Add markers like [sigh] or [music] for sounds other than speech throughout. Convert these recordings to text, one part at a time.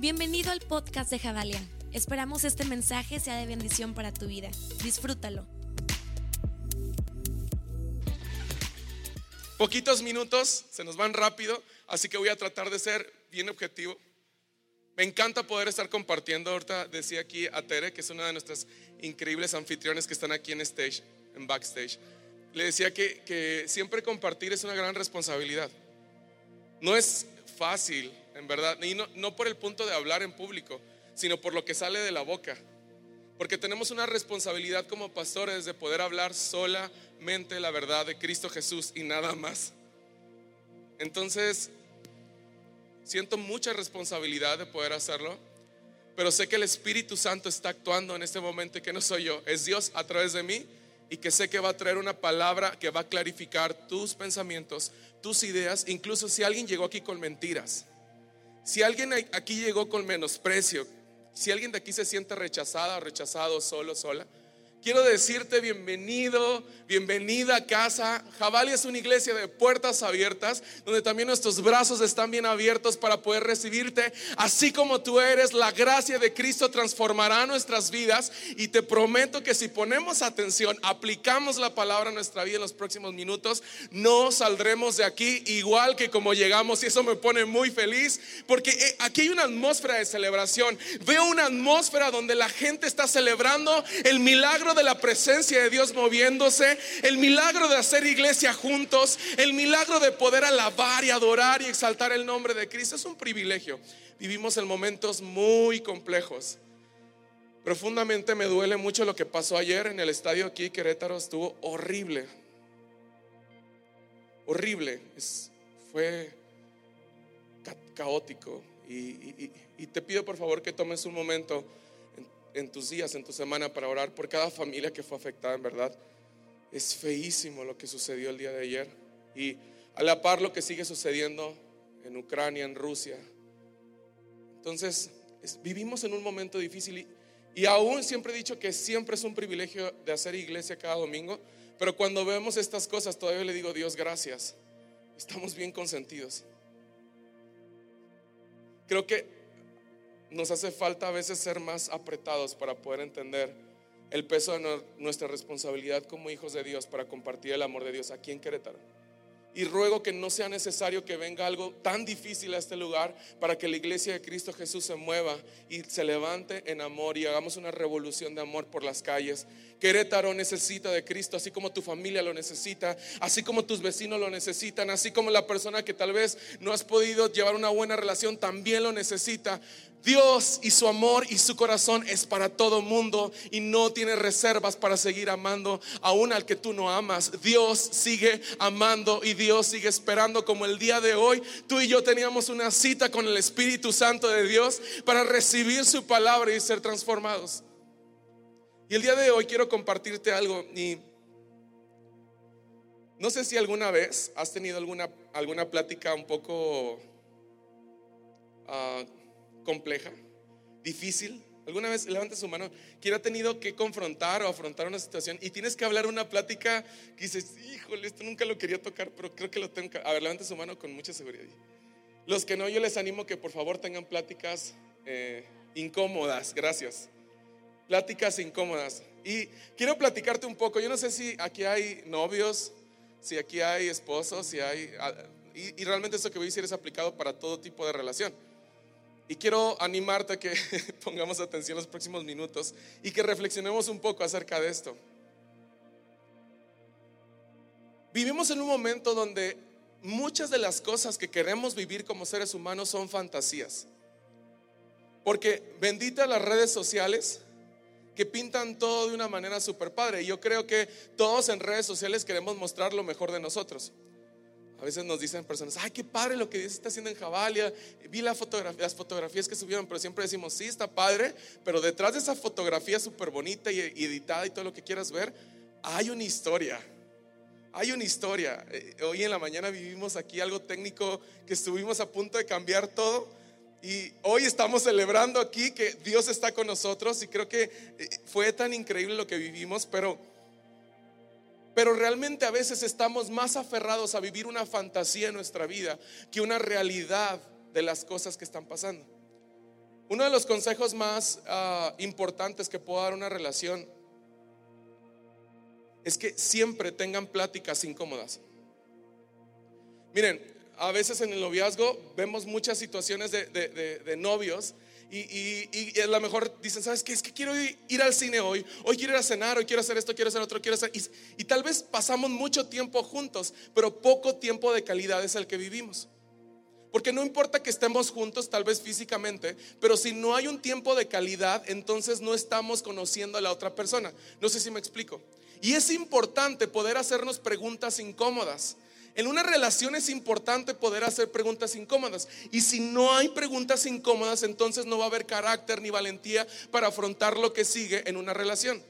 Bienvenido al podcast de Javalia. Esperamos este mensaje sea de bendición para tu vida. Disfrútalo. Poquitos minutos, se nos van rápido, así que voy a tratar de ser bien objetivo. Me encanta poder estar compartiendo. Ahorita decía aquí a Tere, que es una de nuestras increíbles anfitriones que están aquí en stage, en backstage. Le decía que, que siempre compartir es una gran responsabilidad. No es fácil, en verdad, y no, por el punto de hablar en público, sino por lo que sale de la boca. Porque tenemos una responsabilidad como pastores de poder hablar solamente la verdad de Cristo Jesús y nada más. Entonces, siento mucha responsabilidad de poder hacerlo, pero sé que el Espíritu Santo está actuando en este momento y que no soy yo, es Dios a través de mí y que sé que va a traer una palabra que va a clarificar tus pensamientos, tus ideas, incluso si alguien llegó aquí con mentiras, si alguien aquí llegó con menosprecio, si alguien de aquí se siente rechazada o rechazado, solo, sola, Quiero decirte bienvenido, bienvenida a casa. Jabali es una iglesia de puertas abiertas, donde también nuestros brazos están bien abiertos para poder recibirte. Así como tú eres, la gracia de Cristo transformará nuestras vidas y te prometo que si ponemos atención, aplicamos la palabra a nuestra vida en los próximos minutos, no saldremos de aquí igual que como llegamos y eso me pone muy feliz porque eh, aquí hay una atmósfera de celebración. Veo una atmósfera donde la gente está celebrando el milagro de la presencia de Dios moviéndose, el milagro de hacer iglesia juntos, el milagro de poder alabar y adorar y exaltar el nombre de Cristo. Es un privilegio. Vivimos en momentos muy complejos. Profundamente me duele mucho lo que pasó ayer en el estadio aquí, Querétaro, estuvo horrible. Horrible. fue caótico. y te pido por favor que tomes un momento en tus días, en tu semana, para orar por cada familia que fue afectada, en verdad. Es feísimo lo que sucedió el día de ayer. Y a la par lo que sigue sucediendo en Ucrania, en Rusia. Entonces, vivimos en un momento difícil y, y aún siempre he dicho que siempre es un privilegio de hacer iglesia cada domingo, pero cuando vemos estas cosas todavía le digo, Dios, gracias. Estamos bien consentidos. Creo que nos hace falta a veces ser más apretados para poder entender el peso de nuestra responsabilidad como hijos de Dios para compartir el amor de Dios aquí en Querétaro. Y ruego que no sea necesario que venga algo tan difícil a este lugar para que la iglesia de Cristo Jesús se mueva y se levante en amor y hagamos una revolución de amor por las calles. Querétaro necesita de Cristo, así como tu familia lo necesita, así como tus vecinos lo necesitan, así como la persona que tal vez no has podido llevar una buena relación también lo necesita. Dios y su amor y su corazón es para todo mundo y no tiene reservas para seguir amando aún al que tú no amas. Dios sigue amando y Dios sigue esperando como el día de hoy tú y yo teníamos una cita con el Espíritu Santo de Dios para recibir su palabra y ser transformados. Y el día de hoy quiero compartirte algo y no sé si alguna vez has tenido alguna, alguna plática un poco... Uh, compleja, difícil. ¿Alguna vez levanta su mano? Quien ha tenido que confrontar o afrontar una situación y tienes que hablar una plática que dices, híjole, esto nunca lo quería tocar, pero creo que lo tengo que... A ver, levanta su mano con mucha seguridad. Los que no, yo les animo que por favor tengan pláticas eh, incómodas, gracias. Pláticas incómodas. Y quiero platicarte un poco, yo no sé si aquí hay novios, si aquí hay esposos, si hay... Ah, y, y realmente eso que voy a decir es aplicado para todo tipo de relación. Y quiero animarte a que [laughs] pongamos atención los próximos minutos y que reflexionemos un poco acerca de esto. Vivimos en un momento donde muchas de las cosas que queremos vivir como seres humanos son fantasías. Porque bendita las redes sociales que pintan todo de una manera súper padre. Yo creo que todos en redes sociales queremos mostrar lo mejor de nosotros. A veces nos dicen personas, ay, qué padre lo que Dios está haciendo en Javalia. Vi la fotografía, las fotografías que subieron, pero siempre decimos, sí, está padre, pero detrás de esa fotografía súper bonita y editada y todo lo que quieras ver, hay una historia. Hay una historia. Eh, hoy en la mañana vivimos aquí algo técnico que estuvimos a punto de cambiar todo. Y hoy estamos celebrando aquí que Dios está con nosotros y creo que eh, fue tan increíble lo que vivimos, pero pero realmente a veces estamos más aferrados a vivir una fantasía en nuestra vida que una realidad de las cosas que están pasando. Uno de los consejos más ah, importantes que puedo dar a una relación es que siempre tengan pláticas incómodas. Miren, a veces en el noviazgo vemos muchas situaciones de, novios y, a lo mejor dicen, ¿sabes qué? Es que quiero ir, al cine hoy, hoy quiero ir a cenar, hoy quiero hacer esto, quiero hacer otro, quiero hacer... Y, y tal vez pasamos mucho tiempo juntos, pero poco tiempo de calidad es el que vivimos. Porque no importa que estemos juntos, tal vez físicamente, pero si no hay un tiempo de calidad, entonces no estamos conociendo a la otra persona. No sé si me explico. Y es importante poder hacernos preguntas incómodas. En una relación es importante poder hacer preguntas incómodas. Y si no hay preguntas incómodas, entonces no va a haber carácter ni valentía para afrontar lo que sigue en una relación.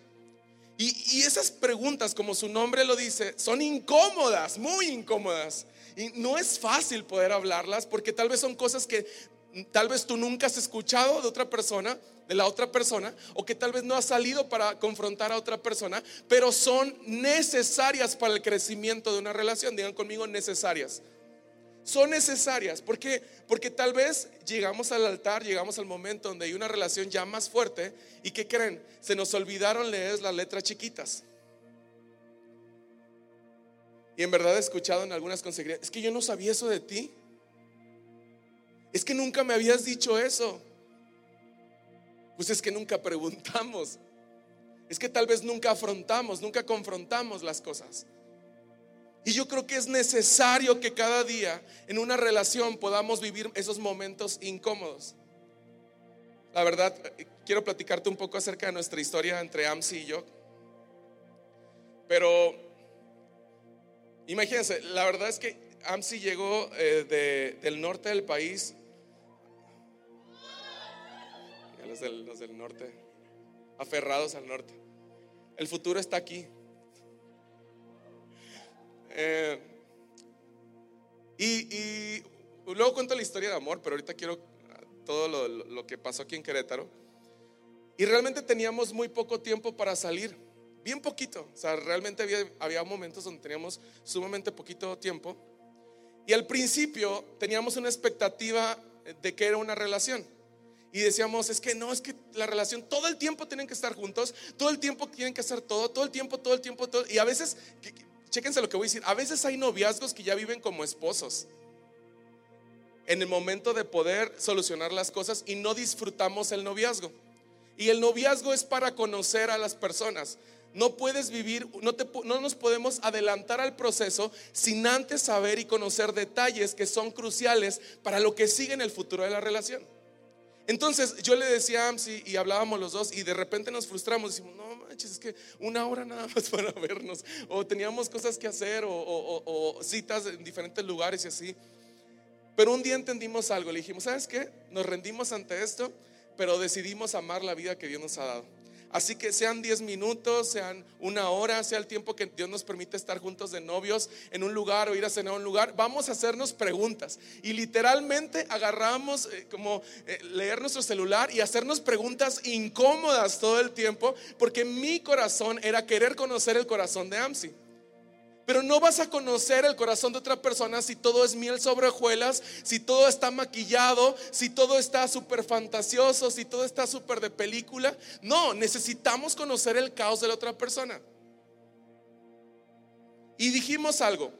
Y, esas preguntas, como su nombre lo dice, son incómodas, muy incómodas. Y no es fácil poder hablarlas porque tal vez son cosas que tal vez tú nunca has escuchado de otra persona, de la otra persona, o que tal vez no has salido para confrontar a otra persona, pero son necesarias para el crecimiento de una relación. Digan conmigo, necesarias. Son necesarias. ¿Por Porque tal vez llegamos al altar, llegamos al momento donde hay una relación ya más fuerte y que creen, se nos olvidaron leer las letras chiquitas. Y en verdad he escuchado en algunas consejerías, es que yo no sabía eso de ti. Es que nunca me habías dicho eso. Pues es que nunca preguntamos. Es que tal vez nunca afrontamos, nunca confrontamos las cosas. Y yo creo que es necesario que cada día en una relación podamos vivir esos momentos incómodos. La verdad, quiero platicarte un poco acerca de nuestra historia entre Amsi y yo. Pero imagínense, la verdad es que Amsi llegó eh, del norte del país los del, norte, aferrados al norte. El futuro está aquí. Eh, y, luego cuento la historia de amor, pero ahorita quiero todo lo, lo, que pasó aquí en Querétaro. Y realmente teníamos muy poco tiempo para salir, bien poquito. O sea, realmente había, había momentos donde teníamos sumamente poquito tiempo. Y al principio teníamos una expectativa de que era una relación. Y decíamos, es que no, es que la relación, todo el tiempo tienen que estar juntos, todo el tiempo tienen que hacer todo, todo el tiempo, todo el tiempo, todo. Y a veces, chéquense lo que voy a decir, a veces hay noviazgos que ya viven como esposos. En el momento de poder solucionar las cosas y no disfrutamos el noviazgo. Y el noviazgo es para conocer a las personas. No puedes vivir, no, te, no nos podemos adelantar al proceso sin antes saber y conocer detalles que son cruciales para lo que sigue en el futuro de la relación. Entonces yo le decía a Amsi y hablábamos los dos y de repente nos frustramos, decimos, no manches, es que una hora nada más [laughs] para vernos, o teníamos cosas que hacer, o, citas en diferentes lugares y así. Pero un día entendimos algo, le dijimos, ¿sabes qué? Nos rendimos ante esto, pero decidimos amar la vida que Dios nos ha dado. Así que sean 10 minutos, sean una hora, sea el tiempo que Dios nos permite estar juntos de novios en un lugar o ir a cenar a un lugar, vamos a hacernos preguntas. Y literalmente agarramos eh, como eh, leer nuestro celular y hacernos preguntas incómodas todo el tiempo, porque mi corazón era querer conocer el corazón de Amsi. Pero no vas a conocer el corazón de otra persona si todo es miel sobre hojuelas, si todo está maquillado, si todo está súper fantasioso, si todo está súper de película. No, necesitamos conocer el caos de la otra persona. Y dijimos algo.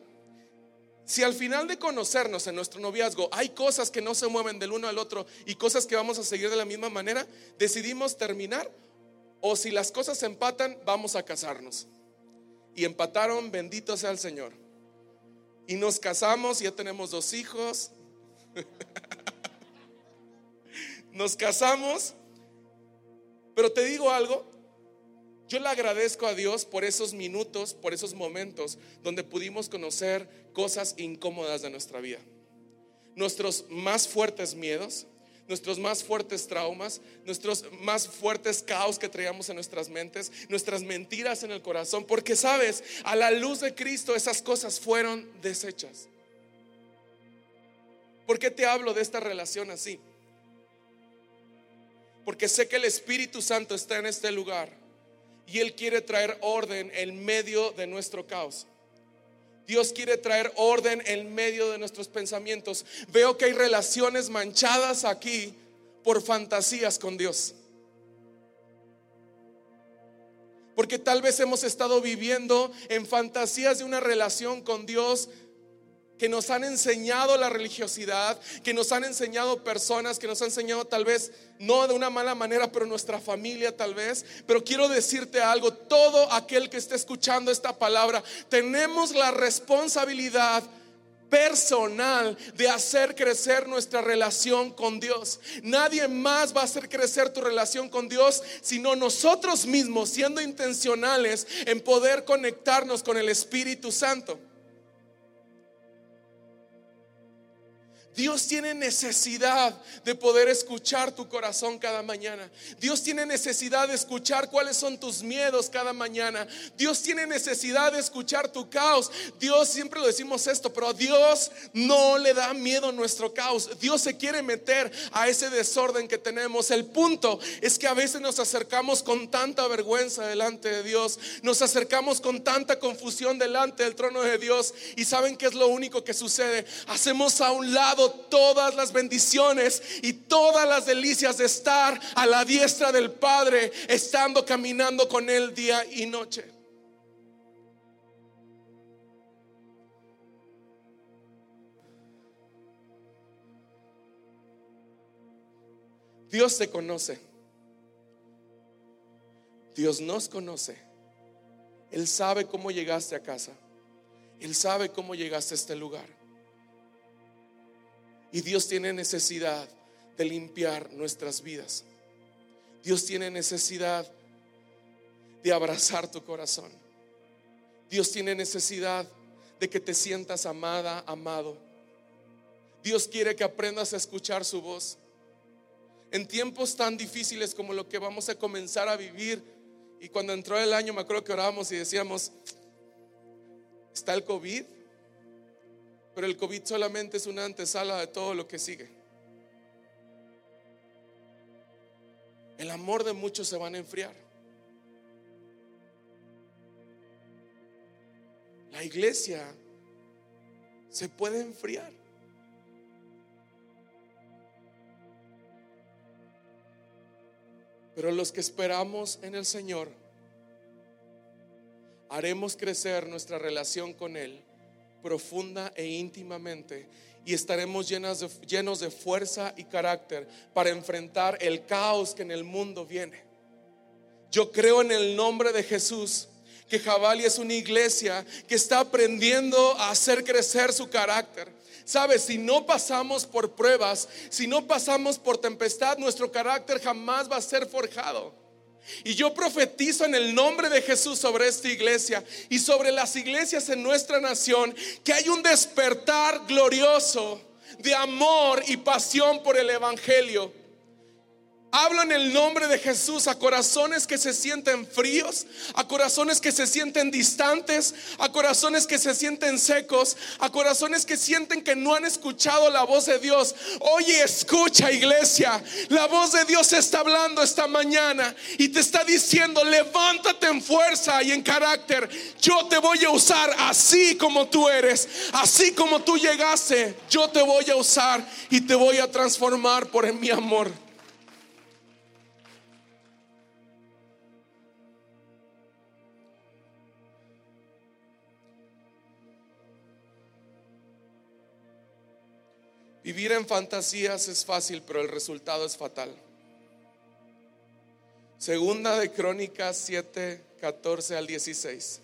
Si al final de conocernos en nuestro noviazgo hay cosas que no se mueven del uno al otro y cosas que vamos a seguir de la misma manera, decidimos terminar o si las cosas empatan, vamos a casarnos y empataron, bendito sea el Señor. Y nos casamos, ya tenemos dos hijos. [laughs] nos casamos, pero te digo algo, yo le agradezco a Dios por esos minutos, por esos momentos donde pudimos conocer cosas incómodas de nuestra vida. Nuestros más fuertes miedos, nuestros más fuertes traumas, nuestros más fuertes caos que traíamos en nuestras mentes, nuestras mentiras en el corazón, porque sabes, a la luz de Cristo esas cosas fueron deshechas. ¿Por qué te hablo de esta relación así? Porque sé que el Espíritu Santo está en este lugar y Él quiere traer orden en medio de nuestro caos. Dios quiere traer orden en medio de nuestros pensamientos. Veo que hay relaciones manchadas aquí por fantasías con Dios. Porque tal vez hemos estado viviendo en fantasías de una relación con Dios que nos han enseñado la religiosidad, que nos han enseñado personas, que nos han enseñado tal vez no de una mala manera, pero nuestra familia tal vez. Pero quiero decirte algo, todo aquel que esté escuchando esta palabra, tenemos la responsabilidad personal de hacer crecer nuestra relación con Dios. Nadie más va a hacer crecer tu relación con Dios sino nosotros mismos siendo intencionales en poder conectarnos con el Espíritu Santo. Dios tiene necesidad de poder escuchar tu corazón cada mañana. Dios tiene necesidad de escuchar cuáles son tus miedos cada mañana. Dios tiene necesidad de escuchar tu caos. Dios, siempre lo decimos esto, pero a Dios no le da miedo nuestro caos. Dios se quiere meter a ese desorden que tenemos. El punto es que a veces nos acercamos con tanta vergüenza delante de Dios. Nos acercamos con tanta confusión delante del trono de Dios. Y saben qué es lo único que sucede. Hacemos a un lado todas las bendiciones y todas las delicias de estar a la diestra del Padre, estando caminando con Él día y noche. Dios te conoce. Dios nos conoce. Él sabe cómo llegaste a casa. Él sabe cómo llegaste a este lugar. Y Dios tiene necesidad de limpiar nuestras vidas. Dios tiene necesidad de abrazar tu corazón. Dios tiene necesidad de que te sientas amada, amado. Dios quiere que aprendas a escuchar su voz. En tiempos tan difíciles como lo que vamos a comenzar a vivir, y cuando entró el año me acuerdo que orábamos y decíamos, está el COVID, pero el COVID solamente es una antesala de todo lo que sigue. El amor de muchos se van a enfriar. La iglesia se puede enfriar. Pero los que esperamos en el Señor, haremos crecer nuestra relación con Él profunda e íntimamente y estaremos llenos de, fuerza y carácter para enfrentar el caos que en el mundo viene. Yo creo en el nombre de Jesús que Jabali es una iglesia que está aprendiendo a hacer crecer su carácter. Sabes, si no pasamos por pruebas, si no pasamos por tempestad, nuestro carácter jamás va a ser forjado. Y yo profetizo en el nombre de Jesús sobre esta iglesia y sobre las iglesias en nuestra nación que hay un despertar glorioso de amor y pasión por el Evangelio Hablo en el nombre de Jesús a corazones que se sienten fríos, a corazones que se sienten distantes, a corazones que se sienten secos, a corazones que sienten que no han escuchado la voz de Dios. Oye, escucha iglesia, la voz de Dios está hablando esta mañana y te está diciendo, levántate en fuerza y en carácter. Yo te voy a usar así como tú eres, así como tú llegaste. Yo te voy a usar y te voy a transformar por mi amor. Vivir en fantasías es fácil, pero el resultado es fatal. Segunda de Crónicas 7, 14 al 16.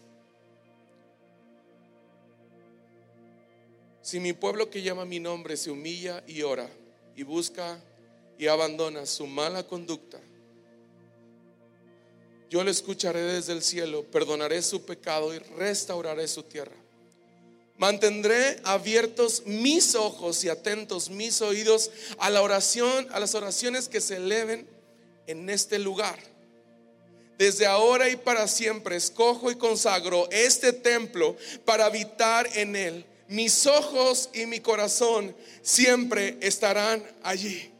Si mi pueblo que llama mi nombre se humilla y ora y busca y abandona su mala conducta, yo le escucharé desde el cielo, perdonaré su pecado y restauraré su tierra. Mantendré abiertos mis ojos y atentos mis oídos a la oración, a las oraciones que se eleven en este lugar. Desde ahora y para siempre escojo y consagro este templo para habitar en él. Mis ojos y mi corazón siempre estarán allí.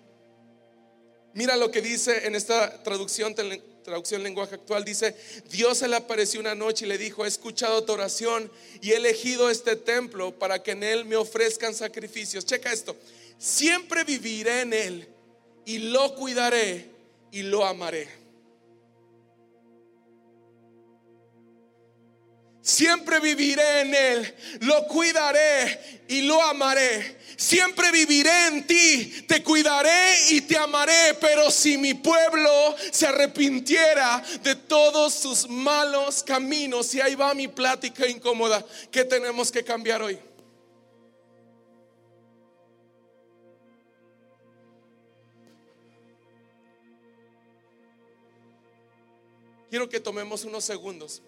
Mira lo que dice en esta traducción traducción lenguaje actual, dice, Dios se le apareció una noche y le dijo, he escuchado tu oración y he elegido este templo para que en él me ofrezcan sacrificios. Checa esto, siempre viviré en él y lo cuidaré y lo amaré. Siempre viviré en Él, lo cuidaré y lo amaré. Siempre viviré en ti, te cuidaré y te amaré. Pero si mi pueblo se arrepintiera de todos sus malos caminos, y ahí va mi plática incómoda, ¿qué tenemos que cambiar hoy? Quiero que tomemos unos segundos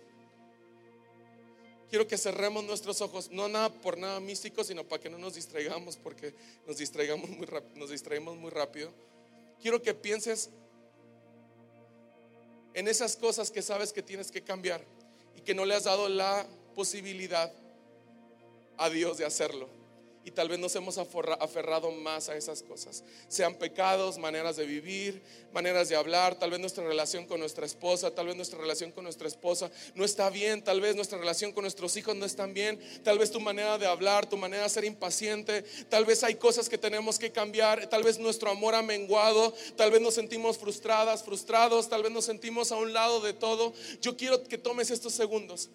quiero que cerremos nuestros ojos, no nada por nada místico, sino para que no nos distraigamos, porque nos distraigamos muy nos distraemos muy rápido. Quiero que pienses en esas cosas que sabes que tienes que cambiar y que no le has dado la posibilidad a Dios de hacerlo y tal vez nos hemos aferrado más a esas cosas. Sean pecados, maneras de vivir, maneras de hablar, tal vez nuestra relación con nuestra esposa, tal vez nuestra relación con nuestra esposa no está bien, tal vez nuestra relación con nuestros hijos no está bien, tal vez tu manera de hablar, tu manera de ser impaciente, tal vez hay cosas que tenemos que cambiar, tal vez nuestro amor ha menguado, tal vez nos sentimos frustradas, frustrados, tal vez nos sentimos a un lado de todo. Yo quiero que tomes estos segundos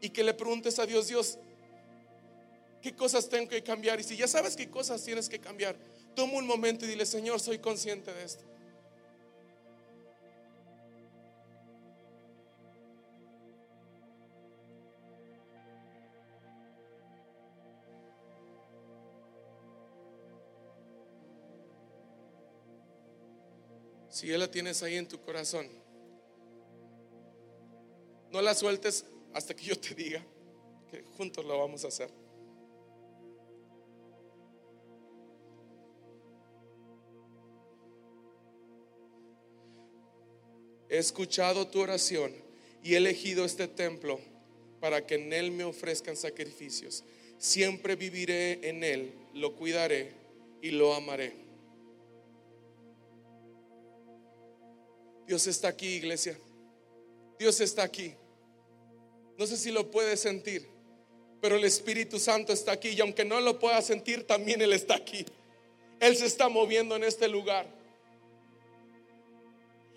y que le preguntes a Dios, Dios, qué cosas tengo que cambiar. Y si ya sabes qué cosas tienes que cambiar, toma un momento y dile, Señor, soy consciente de esto. Si ya la tienes ahí en tu corazón, no la sueltes hasta que yo te diga que juntos lo vamos a hacer. He escuchado tu oración y he elegido este templo para que en él me ofrezcan sacrificios. Siempre viviré en él, lo cuidaré y lo amaré. Dios está aquí, iglesia. Dios está aquí. No sé si lo puedes sentir, pero el Espíritu Santo está aquí y aunque no lo pueda sentir, también Él está aquí. Él se está moviendo en este lugar.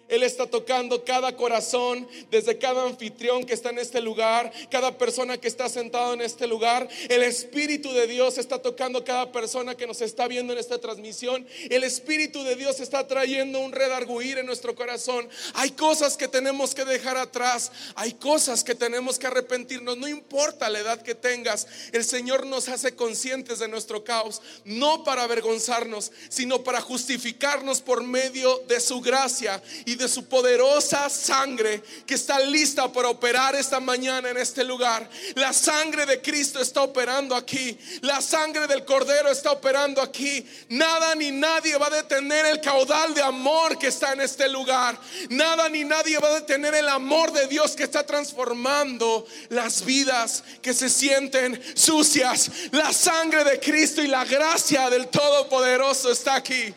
Él está tocando cada corazón, desde cada anfitrión que está en este lugar, cada persona que está sentado en este lugar. El Espíritu de Dios está tocando cada persona que nos está viendo en esta transmisión. El Espíritu de Dios está trayendo un redarguir en nuestro corazón. Hay cosas que tenemos que dejar atrás, hay cosas que tenemos que arrepentirnos. No importa la edad que tengas, el Señor nos hace conscientes de nuestro caos, no para avergonzarnos, sino para justificarnos por medio de su gracia y de su poderosa sangre que está lista para operar esta mañana en este lugar. La sangre de Cristo está operando aquí. La sangre del Cordero está operando aquí. Nada ni nadie va a detener el caudal de amor que está en este lugar. Nada ni nadie va a detener el amor de Dios que está transformando las vidas que se sienten sucias. La sangre de Cristo y la gracia del Todopoderoso está aquí.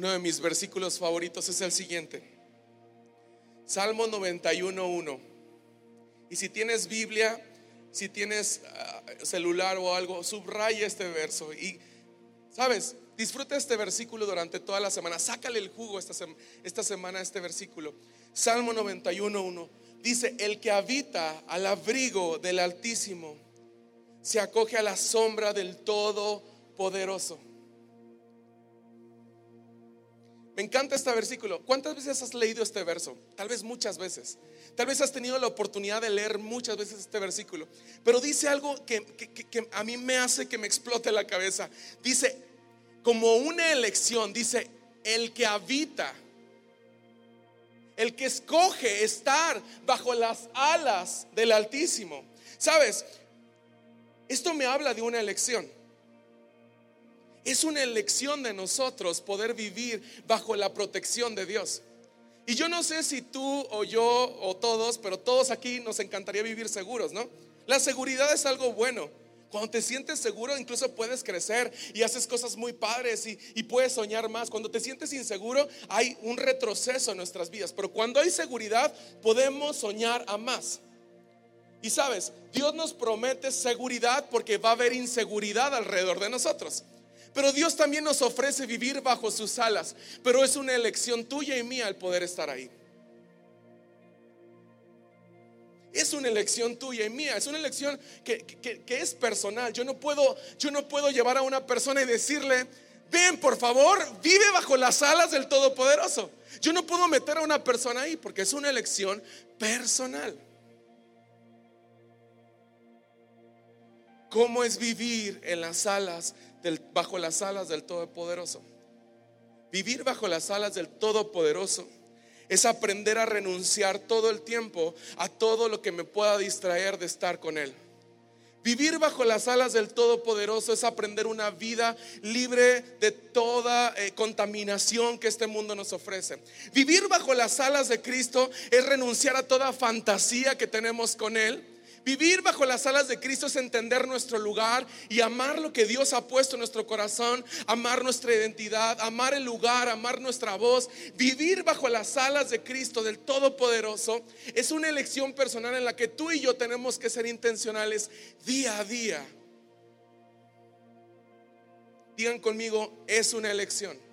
Uno de mis versículos favoritos es el siguiente. Salmo 91.1. Y si tienes Biblia, si tienes ah, celular o algo, subraya este verso. Y, ¿sabes? Disfruta este versículo durante toda la semana. Sácale el jugo esta, esta semana a este versículo. Salmo 91.1. Dice, el que habita al abrigo del Altísimo se acoge a la sombra del Todopoderoso. Me encanta este versículo. ¿Cuántas veces has leído este verso? Tal vez muchas veces. Tal vez has tenido la oportunidad de leer muchas veces este versículo. Pero dice algo que, a mí me hace que me explote la cabeza. Dice, como una elección, dice, el que habita, el que escoge estar bajo las alas del Altísimo. ¿Sabes? Esto me habla de una elección. Es una elección de nosotros poder vivir bajo la protección de Dios. Y yo no sé si tú o yo o todos, pero todos aquí nos encantaría vivir seguros, ¿no? La seguridad es algo bueno, Cuando te sientes seguro, incluso puedes crecer y haces cosas muy padres y, puedes soñar más. Cuando te sientes inseguro, hay un retroceso en nuestras vidas. Pero cuando hay seguridad, podemos soñar a más. Y sabes, Dios nos promete seguridad porque va a haber inseguridad alrededor de nosotros. Pero Dios también nos ofrece vivir bajo sus alas. Pero es una elección tuya y mía el poder estar ahí. Es una elección tuya y mía, es una elección que, es personal. Yo no, puedo, yo no puedo llevar a una persona y decirle, ven por favor, vive bajo las alas del Todopoderoso. Yo no puedo meter a una persona ahí porque es una elección personal. ¿Cómo es vivir en las alas del, bajo las alas del Todopoderoso? Vivir bajo las alas del Todopoderoso es aprender a renunciar todo el tiempo a todo lo que me pueda distraer de estar con Él. Vivir bajo las alas del Todopoderoso es aprender una vida libre de toda eh, contaminación que este mundo nos ofrece. Vivir bajo las alas de Cristo es renunciar a toda fantasía que tenemos con Él Vivir bajo las alas de Cristo es entender nuestro lugar y amar lo que Dios ha puesto en nuestro corazón, amar nuestra identidad, amar el lugar, amar nuestra voz. Vivir bajo las alas de Cristo, del Todopoderoso, es una elección personal en la que tú y yo tenemos que ser intencionales día a día. Digan conmigo, es una elección.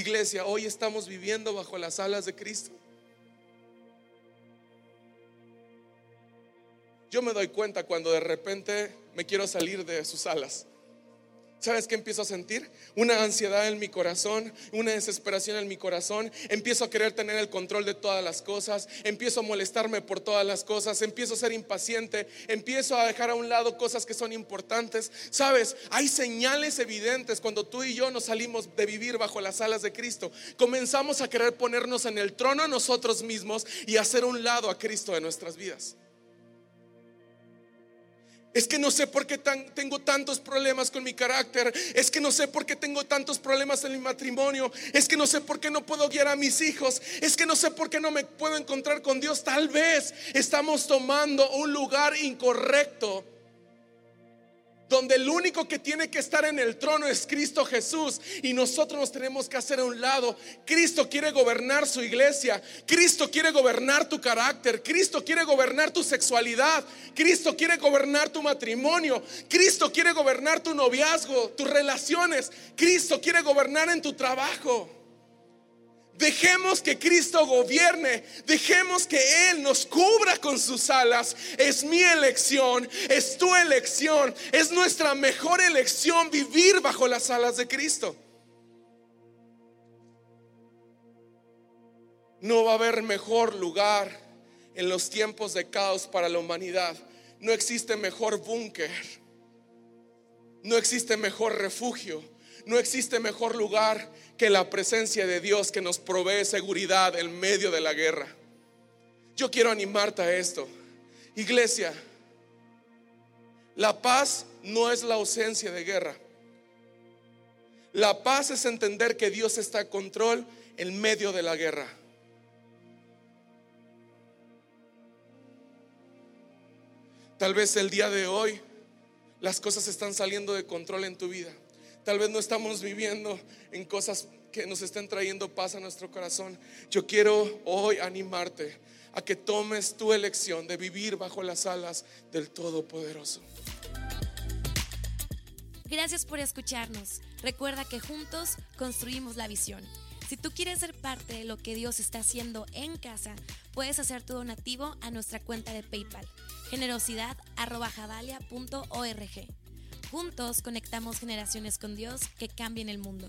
Iglesia, hoy estamos viviendo bajo las alas de Cristo. Yo me doy cuenta cuando de repente me quiero salir de sus alas. ¿Sabes qué empiezo a sentir? Una ansiedad en mi corazón, una desesperación en mi corazón. Empiezo a querer tener el control de todas las cosas. Empiezo a molestarme por todas las cosas. Empiezo a ser impaciente. Empiezo a dejar a un lado cosas que son importantes. ¿Sabes? Hay señales evidentes cuando tú y yo nos salimos de vivir bajo las alas de Cristo. Comenzamos a querer ponernos en el trono a nosotros mismos y hacer un lado a Cristo de nuestras vidas. Es que no sé por qué tengo tantos problemas con mi carácter. Es que no sé por qué tengo tantos problemas en mi matrimonio. Es que no sé por qué no puedo guiar a mis hijos. Es que no sé por qué no me puedo encontrar con Dios. Tal vez estamos tomando un lugar incorrecto donde el único que tiene que estar en el trono es Cristo Jesús y nosotros nos tenemos que hacer a un lado. Cristo quiere gobernar su iglesia, Cristo quiere gobernar tu carácter, Cristo quiere gobernar tu sexualidad, Cristo quiere gobernar tu matrimonio, Cristo quiere gobernar tu noviazgo, tus relaciones, Cristo quiere gobernar en tu trabajo. Dejemos que Cristo gobierne. Dejemos que Él nos cubra con sus alas. Es mi elección. Es tu elección. Es nuestra mejor elección vivir bajo las alas de Cristo. No va a haber mejor lugar en los tiempos de caos para la humanidad. No existe mejor búnker. No existe mejor refugio. No existe mejor lugar que la presencia de Dios que nos provee seguridad en medio de la guerra. Yo quiero animarte a esto. Iglesia, la paz no es la ausencia de guerra. La paz es entender que Dios está en control en medio de la guerra. Tal vez el día de hoy las cosas están saliendo de control en tu vida. Tal vez no estamos viviendo en cosas que nos estén trayendo paz a nuestro corazón. Yo quiero hoy animarte a que tomes tu elección de vivir bajo las alas del Todopoderoso. Gracias por escucharnos. Recuerda que juntos construimos la visión. Si tú quieres ser parte de lo que Dios está haciendo en casa, puedes hacer tu donativo a nuestra cuenta de PayPal, generosidad.javalia.org. Juntos conectamos generaciones con Dios que cambien el mundo.